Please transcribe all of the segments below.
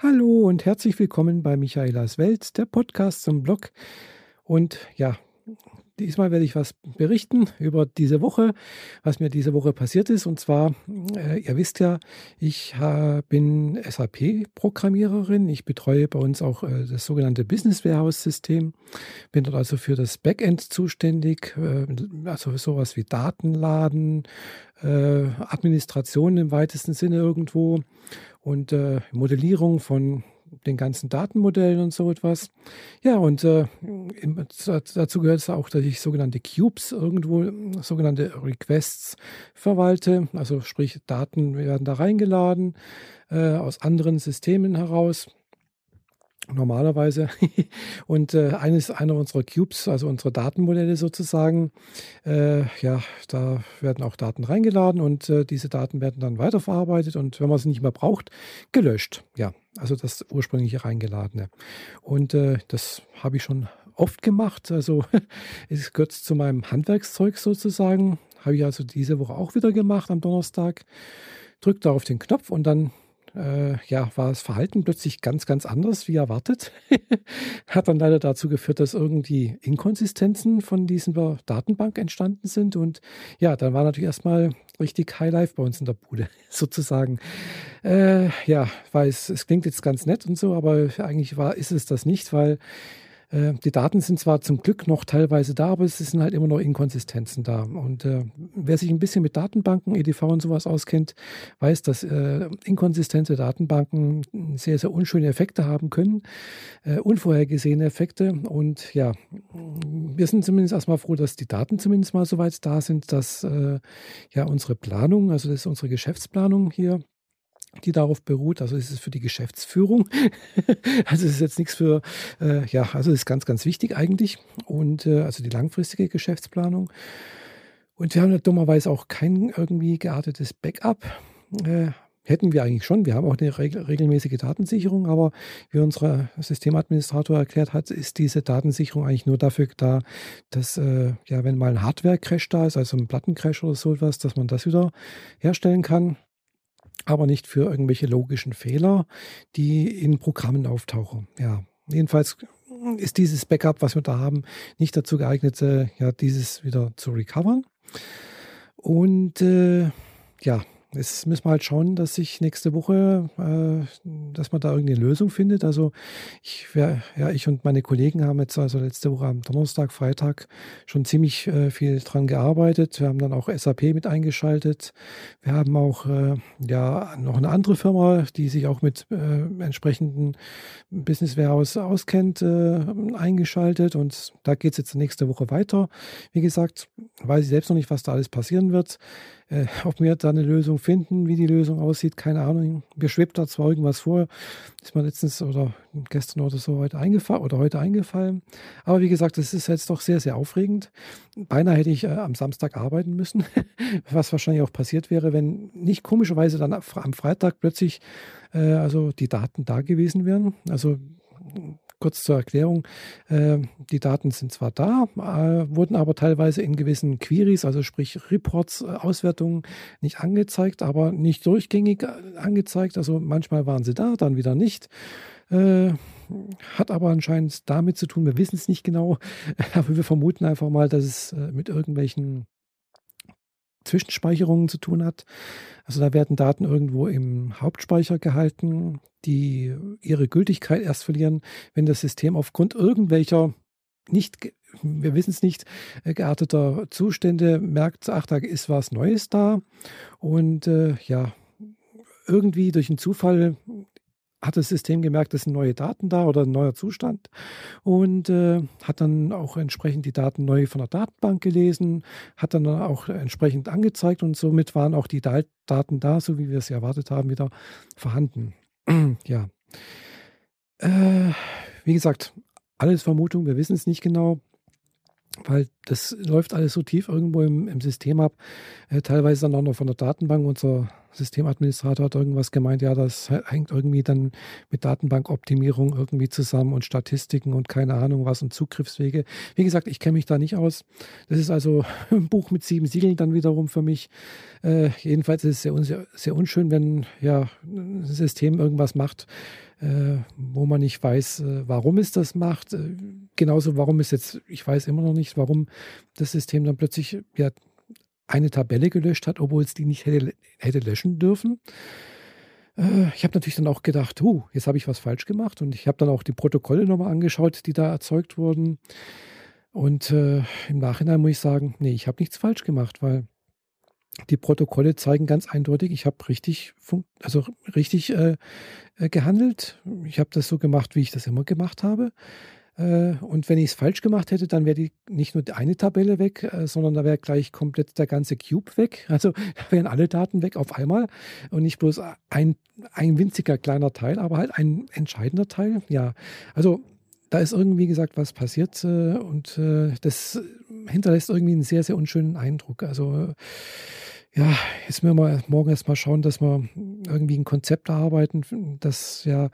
Hallo und herzlich willkommen bei Michaelas Welt, der Podcast zum Blog. Und ja, diesmal werde ich was berichten über diese Woche, was mir diese Woche passiert ist. Und zwar, äh, ihr wisst ja, ich äh, bin SAP-Programmiererin. Ich betreue bei uns auch äh, das sogenannte Business Warehouse-System. Bin dort also für das Backend zuständig, äh, also sowas wie Datenladen, äh, Administration im weitesten Sinne irgendwo und äh, Modellierung von den ganzen Datenmodellen und so etwas. Ja, und äh, dazu gehört es auch, dass ich sogenannte Cubes irgendwo, sogenannte Requests verwalte. Also sprich, Daten werden da reingeladen äh, aus anderen Systemen heraus normalerweise. und äh, eines einer unserer Cubes, also unsere Datenmodelle sozusagen, äh, ja, da werden auch Daten reingeladen und äh, diese Daten werden dann weiterverarbeitet und wenn man sie nicht mehr braucht, gelöscht. Ja, also das ursprüngliche reingeladene. Und äh, das habe ich schon oft gemacht. Also es gehört zu meinem Handwerkszeug sozusagen. Habe ich also diese Woche auch wieder gemacht am Donnerstag. Drückt da auf den Knopf und dann äh, ja, war das Verhalten plötzlich ganz, ganz anders wie erwartet. Hat dann leider dazu geführt, dass irgendwie Inkonsistenzen von dieser Datenbank entstanden sind. Und ja, dann war natürlich erstmal richtig Highlife bei uns in der Bude, sozusagen. Äh, ja, weil es, es klingt jetzt ganz nett und so, aber eigentlich war, ist es das nicht, weil äh, die Daten sind zwar zum Glück noch teilweise da, aber es sind halt immer noch Inkonsistenzen da. Und äh, wer sich ein bisschen mit Datenbanken, EDV und sowas auskennt, weiß, dass äh, inkonsistente Datenbanken sehr, sehr unschöne Effekte haben können, äh, unvorhergesehene Effekte. Und ja, wir sind zumindest erstmal froh, dass die Daten zumindest mal so weit da sind, dass äh, ja unsere Planung, also das ist unsere Geschäftsplanung hier, die darauf beruht. Also es ist für die Geschäftsführung. also es ist jetzt nichts für, äh, ja, also es ist ganz, ganz wichtig eigentlich. Und äh, also die langfristige Geschäftsplanung. Und wir haben ja dummerweise auch kein irgendwie geartetes Backup. Äh, hätten wir eigentlich schon. Wir haben auch eine regelmäßige Datensicherung, aber wie unser Systemadministrator erklärt hat, ist diese Datensicherung eigentlich nur dafür da, dass, äh, ja, wenn mal ein Hardware-Crash da ist, also ein Plattencrash oder so etwas, dass man das wieder herstellen kann aber nicht für irgendwelche logischen Fehler, die in Programmen auftauchen. Ja, jedenfalls ist dieses Backup, was wir da haben, nicht dazu geeignet, äh, ja, dieses wieder zu recovern. Und äh, ja, Jetzt müssen wir halt schauen, dass sich nächste Woche, äh, dass man da irgendeine Lösung findet. Also ich, wär, ja, ich und meine Kollegen haben jetzt also letzte Woche am Donnerstag, Freitag schon ziemlich äh, viel dran gearbeitet. Wir haben dann auch SAP mit eingeschaltet. Wir haben auch äh, ja noch eine andere Firma, die sich auch mit äh, entsprechenden Business Warehouse auskennt, äh, eingeschaltet. Und da geht es jetzt nächste Woche weiter. Wie gesagt, weiß ich selbst noch nicht, was da alles passieren wird. Äh, ob wir da eine Lösung finden, wie die Lösung aussieht, keine Ahnung. Mir schwebt da zwar irgendwas vor, ist mir letztens oder gestern oder so heute eingefallen oder heute eingefallen. Aber wie gesagt, es ist jetzt doch sehr, sehr aufregend. Beinahe hätte ich äh, am Samstag arbeiten müssen, was wahrscheinlich auch passiert wäre, wenn nicht komischerweise dann am Freitag plötzlich äh, also die Daten da gewesen wären. Also kurz zur Erklärung, äh, die Daten sind zwar da, äh, wurden aber teilweise in gewissen Queries, also sprich Reports, äh, Auswertungen nicht angezeigt, aber nicht durchgängig angezeigt. Also manchmal waren sie da, dann wieder nicht. hat aber anscheinend damit zu tun, wir wissen es nicht genau, aber wir vermuten einfach mal, dass es mit irgendwelchen Zwischenspeicherungen zu tun hat. Also da werden Daten irgendwo im Hauptspeicher gehalten, die ihre Gültigkeit erst verlieren, wenn das System aufgrund irgendwelcher nicht, wir wissen es nicht, äh, gearteter Zustände merkt, ach, da ist was Neues da. Und äh, ja, irgendwie durch einen Zufall hat das System gemerkt, es sind neue Daten da oder ein neuer Zustand und äh, hat dann auch entsprechend die Daten neu von der Datenbank gelesen, hat dann auch entsprechend angezeigt und somit waren auch die Daten da, so wie wir es erwartet haben, wieder vorhanden. ja. Äh, wie gesagt, alles Vermutung, wir wissen es nicht genau weil das läuft alles so tief irgendwo im, im System ab. Äh, teilweise dann auch noch von der Datenbank. Unser Systemadministrator hat irgendwas gemeint, ja, das hängt irgendwie dann mit Datenbankoptimierung irgendwie zusammen und Statistiken und keine Ahnung was und Zugriffswege. Wie gesagt, ich kenne mich da nicht aus. Das ist also ein Buch mit sieben Siegeln dann wiederum für mich. Äh, jedenfalls ist es sehr, sehr, sehr unschön, wenn ja ein System irgendwas macht, wo man nicht weiß, äh, warum es das macht. Äh, genauso, warum es jetzt, ich weiß immer noch nicht, warum das System dann plötzlich ja, eine Tabelle gelöscht hat, obwohl es die nicht hätte, hätte löschen dürfen. Äh, ich habe natürlich dann auch gedacht, huh, jetzt habe ich was falsch gemacht und ich habe dann auch die Protokolle nochmal angeschaut, die da erzeugt wurden. Und äh, im Nachhinein muss ich sagen, nee, ich habe nichts falsch gemacht, weil die Protokolle zeigen ganz eindeutig, ich habe richtig, also richtig äh, äh, gehandelt. Ich habe das so gemacht, wie ich das immer gemacht habe. Äh, und wenn ich es falsch gemacht hätte, dann wäre nicht nur eine Tabelle weg, äh, sondern da wäre gleich komplett der ganze Cube weg. Also da wären alle Daten weg auf einmal und nicht bloß ein, ein winziger kleiner Teil, aber halt ein entscheidender Teil. Ja, also da ist irgendwie gesagt was passiert äh, und äh, das hinterlässt irgendwie einen sehr, sehr unschönen Eindruck. Also ja, jetzt müssen wir morgen erstmal schauen, dass wir irgendwie ein Konzept erarbeiten, das ja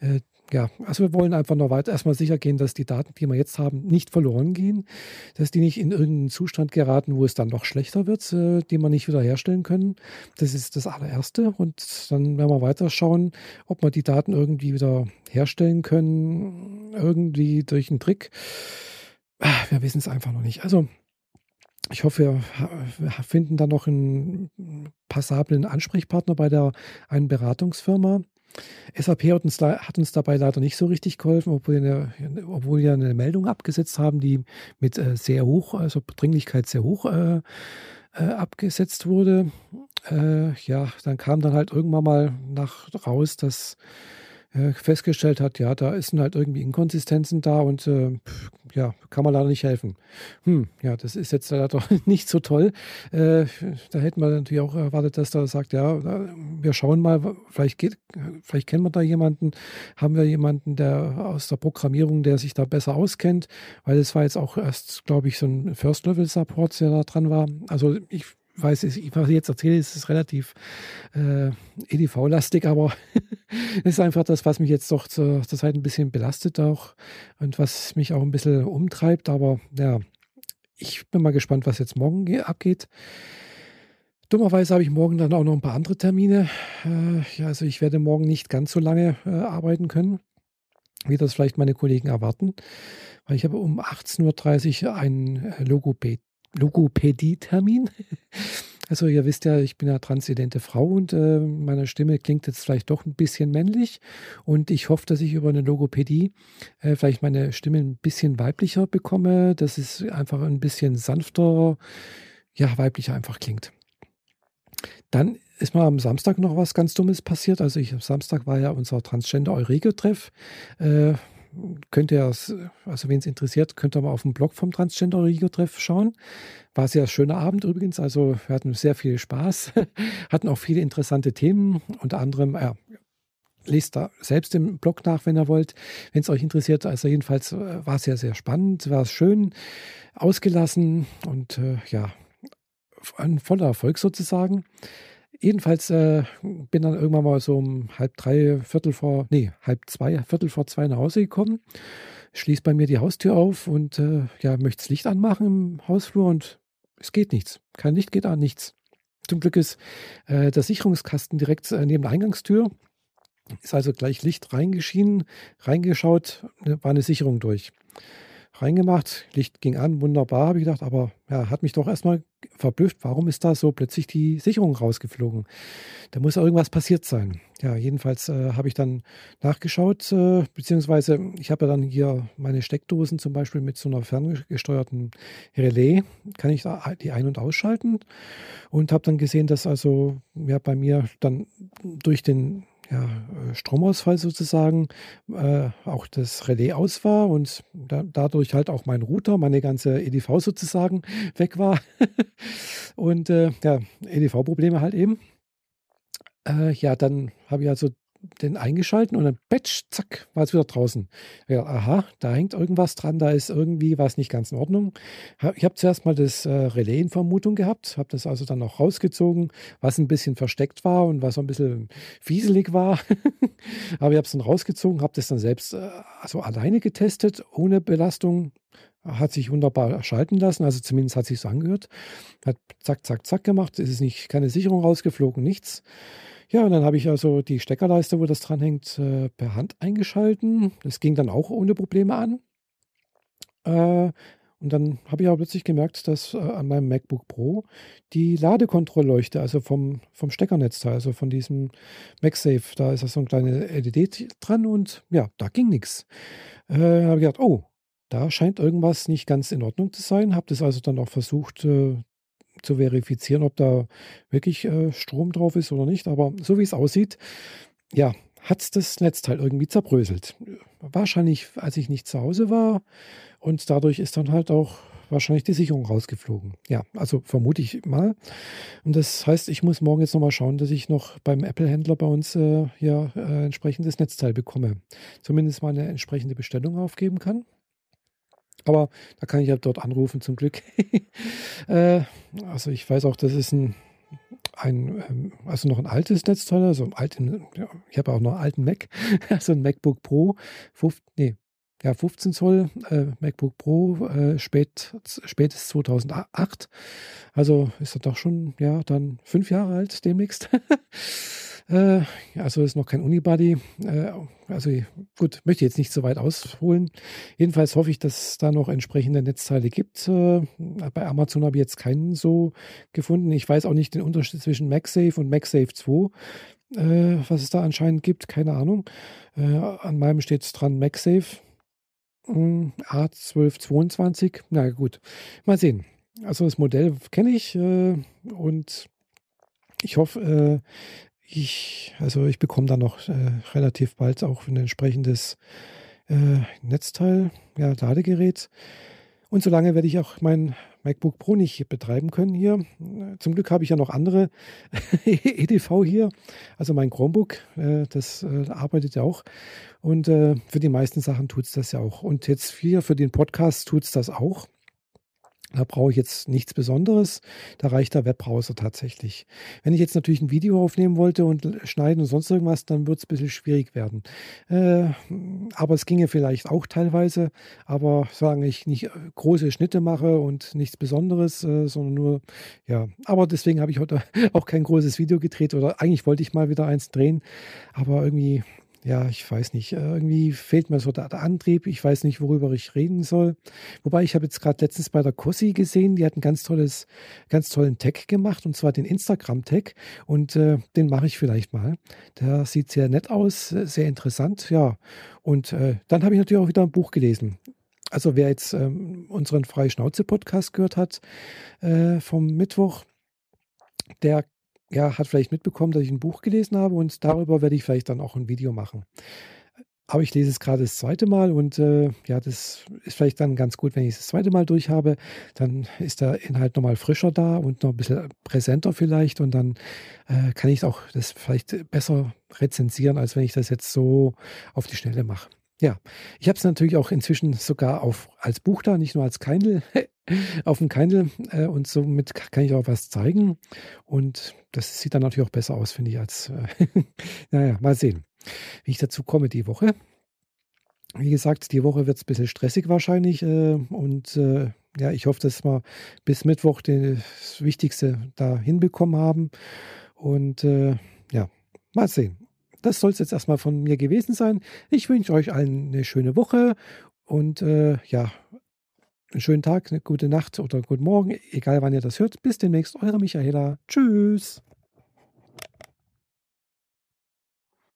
äh, ja, also wir wollen einfach noch weiter erstmal sicher gehen, dass die Daten, die wir jetzt haben, nicht verloren gehen, dass die nicht in irgendeinen Zustand geraten, wo es dann noch schlechter wird, äh, die wir nicht wiederherstellen können. Das ist das allererste. Und dann werden wir weiter schauen, ob wir die Daten irgendwie wieder herstellen können, irgendwie durch einen Trick. Ah, wir wissen es einfach noch nicht. Also ich hoffe, wir finden da noch einen passablen Ansprechpartner bei der einen Beratungsfirma. SAP hat uns, hat uns, dabei leider nicht so richtig geholfen, obwohl wir, eine, obwohl wir eine Meldung abgesetzt haben, die mit äh, sehr hoch, also Dringlichkeit sehr hoch äh, äh, abgesetzt wurde. Äh, ja, dann kam dann halt irgendwann mal nach raus, dass festgestellt hat, ja, da sind halt irgendwie Inkonsistenzen da und äh, ja, kann man leider nicht helfen. Hm, ja, das ist jetzt leider nicht so toll. Äh, da hätten wir natürlich auch erwartet, dass da sagt, ja, wir schauen mal, vielleicht geht, vielleicht kennen wir da jemanden, haben wir jemanden, der aus der Programmierung, der sich da besser auskennt, weil es war jetzt auch erst, glaube ich, so ein First-Level-Support, der da dran war. Also ich weiß, ich, was ich jetzt erzähle, ist, ist relativ äh, EDV-lastig, aber es ist einfach das, was mich jetzt doch zur, zur Zeit ein bisschen belastet auch und was mich auch ein bisschen umtreibt. Aber ja, ich bin mal gespannt, was jetzt morgen abgeht. Dummerweise habe ich morgen dann auch noch ein paar andere Termine. Äh, ja, also ich werde morgen nicht ganz so lange äh, arbeiten können, wie das vielleicht meine Kollegen erwarten, weil ich habe um 18.30 Uhr ein Logopäd Logopädie-Termin. Also ihr wisst ja, ich bin ja transidente Frau und äh, meine Stimme klingt jetzt vielleicht doch ein bisschen männlich und ich hoffe, dass ich über eine Logopädie äh, vielleicht meine Stimme ein bisschen weiblicher bekomme, dass es einfach ein bisschen sanfter, ja, weiblicher einfach klingt. Dann ist mal am Samstag noch was ganz Dummes passiert. Also ich, am Samstag war ja unser Transgender Eurego-Treff. Äh, könnt ihr, also wen es interessiert, könnt ihr mal auf dem Blog vom Transgender Rigo-Treff schauen. War sehr schöner Abend übrigens, also wir hatten sehr viel Spaß, hatten auch viele interessante Themen, unter anderem, ja, lest da selbst im Blog nach, wenn ihr wollt, wenn es euch interessiert. Also jedenfalls äh, war es sehr, sehr spannend, war es schön, ausgelassen und äh, ja, ein voller Erfolg sozusagen. Jedenfalls äh, bin dann irgendwann mal so um halb drei, Viertel vor, nee, halb zwei, Viertel vor zwei nach Hause gekommen, schließt bei mir die Haustür auf und äh, ja, möchte das Licht anmachen im Hausflur und es geht nichts. Kein Licht geht an, nichts. Zum Glück ist äh, der Sicherungskasten direkt äh, neben der Eingangstür. Ist also gleich Licht reingeschienen, reingeschaut, ne, war eine Sicherung durch reingemacht, Licht ging an, wunderbar, habe ich gedacht, aber ja, hat mich doch erstmal verblüfft, warum ist da so plötzlich die Sicherung rausgeflogen? Da muss irgendwas passiert sein. Ja, jedenfalls äh, habe ich dann nachgeschaut, äh, beziehungsweise ich habe ja dann hier meine Steckdosen zum Beispiel mit so einer ferngesteuerten Relais, kann ich da die ein- und ausschalten und habe dann gesehen, dass also ja bei mir dann durch den ja, äh, Stromausfall sozusagen äh, auch das Relais aus war und da, dadurch halt auch mein Router, meine ganze EDV sozusagen weg war. und äh, ja, EDV-Probleme halt eben. Äh, ja, dann habe ich also den eingeschalten und dann batch, zack, war es wieder draußen. Ja, aha, da hängt irgendwas dran, da ist irgendwie was nicht ganz in Ordnung. Ich habe zuerst mal das äh, Relais in Vermutung gehabt, habe das also dann auch rausgezogen, was ein bisschen versteckt war und was so ein bisschen fieselig war. Aber ich habe es dann rausgezogen, habe das dann selbst äh, also alleine getestet, ohne Belastung. Hat sich wunderbar schalten lassen, also zumindest hat sich so angehört. Hat zack, zack, zack gemacht, es ist nicht keine Sicherung rausgeflogen, nichts. Ja, und dann habe ich also die Steckerleiste, wo das dranhängt, äh, per Hand eingeschalten. Das ging dann auch ohne Probleme an. Äh, und dann habe ich aber plötzlich gemerkt, dass äh, an meinem MacBook Pro die Ladekontrollleuchte, also vom, vom Steckernetzteil, also von diesem MagSafe, da ist so eine kleine LED dran und ja, da ging nichts. Äh, habe ich gedacht, oh, da scheint irgendwas nicht ganz in Ordnung zu sein. Habe das also dann auch versucht zu verifizieren, ob da wirklich äh, Strom drauf ist oder nicht. Aber so wie es aussieht, ja, hat das Netzteil irgendwie zerbröselt. Wahrscheinlich, als ich nicht zu Hause war. Und dadurch ist dann halt auch wahrscheinlich die Sicherung rausgeflogen. Ja, also vermute ich mal. Und das heißt, ich muss morgen jetzt nochmal schauen, dass ich noch beim Apple-Händler bei uns äh, ja äh, entsprechendes Netzteil bekomme. Zumindest mal eine entsprechende Bestellung aufgeben kann. Aber da kann ich ja dort anrufen, zum Glück. äh, also ich weiß auch, das ist ein ein, ähm, also noch ein altes Netzteil, also ein alten, ich habe auch noch einen alten Mac, also ein MacBook Pro, 5, nee, ja, 15 Zoll äh, MacBook Pro, äh, spät, spätes 2008. Also ist er doch schon, ja, dann fünf Jahre alt demnächst. äh, also ist noch kein Unibody. Äh, also gut, möchte jetzt nicht so weit ausholen. Jedenfalls hoffe ich, dass es da noch entsprechende Netzteile gibt. Äh, bei Amazon habe ich jetzt keinen so gefunden. Ich weiß auch nicht den Unterschied zwischen MagSafe und MagSafe 2 äh, was es da anscheinend gibt, keine Ahnung. Äh, an meinem steht es dran MagSafe. A1222. Na gut, mal sehen. Also das Modell kenne ich äh, und ich hoffe, äh, ich, also ich bekomme dann noch äh, relativ bald auch ein entsprechendes äh, Netzteal, ja, Ladegerät. Und solange werde ich auch mein MacBook Pro nicht betreiben können hier. Zum Glück habe ich ja noch andere EDV hier, also mein Chromebook, äh, das äh, arbeitet ja auch. Und äh, für die meisten Sachen tut es das ja auch. Und jetzt hier für den Podcast tut es das auch. Da brauche ich jetzt nichts Besonderes. Da reicht der Webbrowser tatsächlich. Wenn ich jetzt natürlich ein Video aufnehmen wollte und schneiden und sonst irgendwas, dann wird es ein bisschen schwierig werden. Äh, aber es ginge vielleicht auch teilweise. Aber solange ich nicht äh, große Schnitte mache und nichts Besonderes, äh, sondern nur, ja. Aber deswegen habe ich heute auch kein großes Video gedreht oder eigentlich wollte ich mal wieder eins drehen. Aber irgendwie ja, ich weiß nicht, äh, irgendwie fehlt mir so der, der, Antrieb. Ich weiß nicht, worüber ich reden soll. Wobei ich habe jetzt gerade letztens bei der Cossi gesehen, die hat einen ganz tolles, ganz tollen Tag gemacht und zwar den Instagram-Tag und äh, den mache ich vielleicht mal. Der sieht sehr nett aus, sehr interessant, ja. Und äh, dann habe ich natürlich auch wieder ein Buch gelesen. Also wer jetzt ähm, unseren Freischnauze-Podcast gehört hat äh, vom Mittwoch, der ja, hat vielleicht mitbekommen, dass ich ein Buch gelesen habe und darüber werde ich vielleicht dann auch ein Video machen. Aber ich lese es gerade das zweite Mal und äh, ja, das ist vielleicht dann ganz gut, wenn ich es das zweite Mal durch habe. Dann ist der Inhalt nochmal frischer da und noch ein bisschen präsenter vielleicht und dann äh, kann ich auch das vielleicht besser rezensieren, als wenn ich das jetzt so auf die Schnelle mache. Ja, ich habe es natürlich auch inzwischen sogar auf, als Buch da, nicht nur als Kindle, auf dem Kindle äh, und somit kann ich auch was zeigen und das sieht dann natürlich auch besser aus, finde ich, als, äh, naja, mal sehen, wie ich dazu komme die Woche. Wie gesagt, die Woche wird es ein bisschen stressig wahrscheinlich äh, und äh, ja, ich hoffe, dass wir bis Mittwoch das Wichtigste da hinbekommen haben und äh, ja, mal sehen das soll es jetzt erstmal von mir gewesen sein. Ich wünsche euch allen eine schöne Woche und äh, ja, einen schönen Tag, eine gute Nacht oder guten Morgen, egal wann ihr das hört. Bis demnächst, eure Michaela. Tschüss.